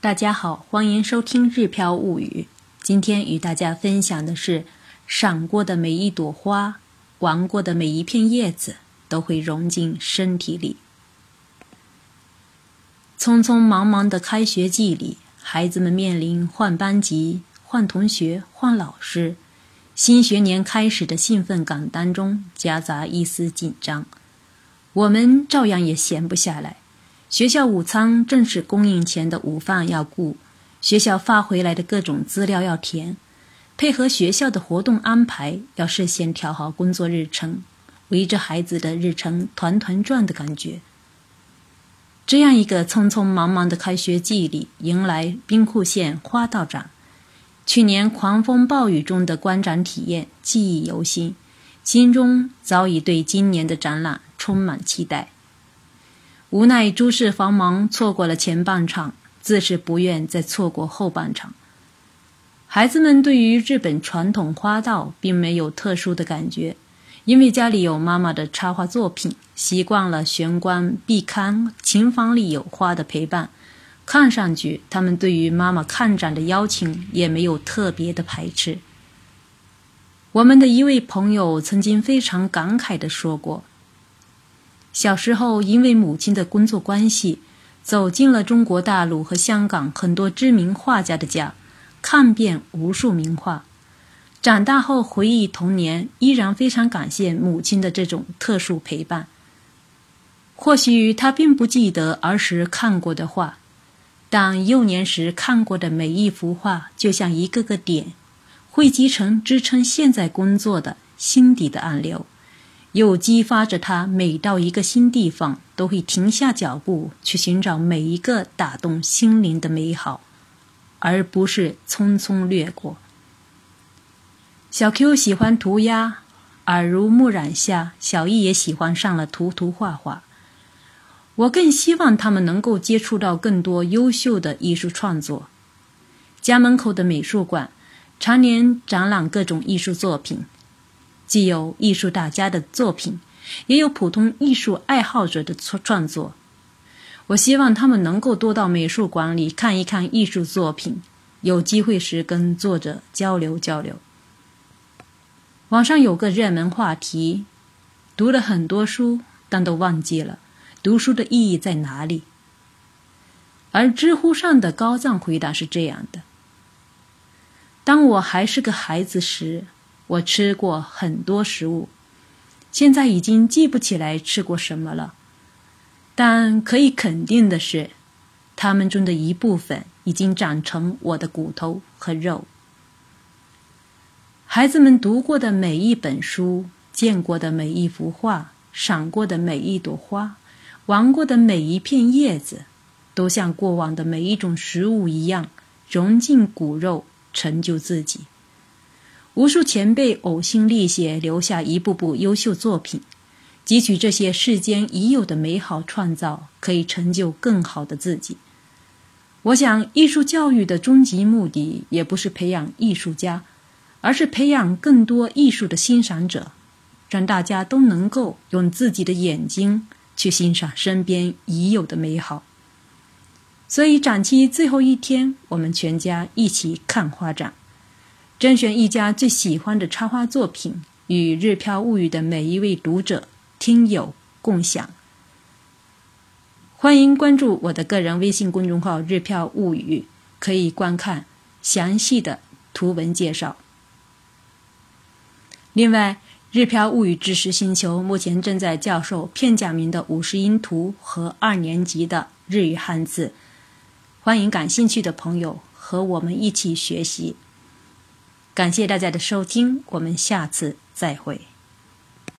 大家好，欢迎收听《日飘物语》。今天与大家分享的是：赏过的每一朵花，玩过的每一片叶子，都会融进身体里。匆匆忙忙的开学季里，孩子们面临换班级、换同学、换老师，新学年开始的兴奋感当中夹杂一丝紧张。我们照样也闲不下来。学校午餐正式供应前的午饭要顾，学校发回来的各种资料要填，配合学校的活动安排，要事先调好工作日程，围着孩子的日程团团转的感觉。这样一个匆匆忙忙的开学季里，迎来兵库县花道展。去年狂风暴雨中的观展体验记忆犹新，心中早已对今年的展览充满期待。无奈诸事繁忙，错过了前半场，自是不愿再错过后半场。孩子们对于日本传统花道并没有特殊的感觉，因为家里有妈妈的插画作品，习惯了玄关壁龛、琴房里有花的陪伴。看上去，他们对于妈妈看展的邀请也没有特别的排斥。我们的一位朋友曾经非常感慨地说过。小时候，因为母亲的工作关系，走进了中国大陆和香港很多知名画家的家，看遍无数名画。长大后回忆童年，依然非常感谢母亲的这种特殊陪伴。或许他并不记得儿时看过的画，但幼年时看过的每一幅画，就像一个个点，汇集成支撑现在工作的心底的暗流。又激发着他，每到一个新地方，都会停下脚步去寻找每一个打动心灵的美好，而不是匆匆掠过。小 Q 喜欢涂鸦，耳濡目染下，小易也喜欢上了涂涂画画。我更希望他们能够接触到更多优秀的艺术创作。家门口的美术馆常年展览各种艺术作品。既有艺术大家的作品，也有普通艺术爱好者的创创作。我希望他们能够多到美术馆里看一看艺术作品，有机会时跟作者交流交流。网上有个热门话题：读了很多书，但都忘记了读书的意义在哪里。而知乎上的高赞回答是这样的：当我还是个孩子时。我吃过很多食物，现在已经记不起来吃过什么了。但可以肯定的是，它们中的一部分已经长成我的骨头和肉。孩子们读过的每一本书，见过的每一幅画，赏过的每一朵花，玩过的每一片叶子，都像过往的每一种食物一样，融进骨肉，成就自己。无数前辈呕心沥血，留下一部部优秀作品，汲取这些世间已有的美好创造，可以成就更好的自己。我想，艺术教育的终极目的，也不是培养艺术家，而是培养更多艺术的欣赏者，让大家都能够用自己的眼睛去欣赏身边已有的美好。所以，展期最后一天，我们全家一起看花展。甄选一家最喜欢的插画作品，与《日飘物语》的每一位读者、听友共享。欢迎关注我的个人微信公众号“日飘物语”，可以观看详细的图文介绍。另外，《日飘物语知识星球》目前正在教授片假名的五十音图和二年级的日语汉字，欢迎感兴趣的朋友和我们一起学习。感谢大家的收听，我们下次再会。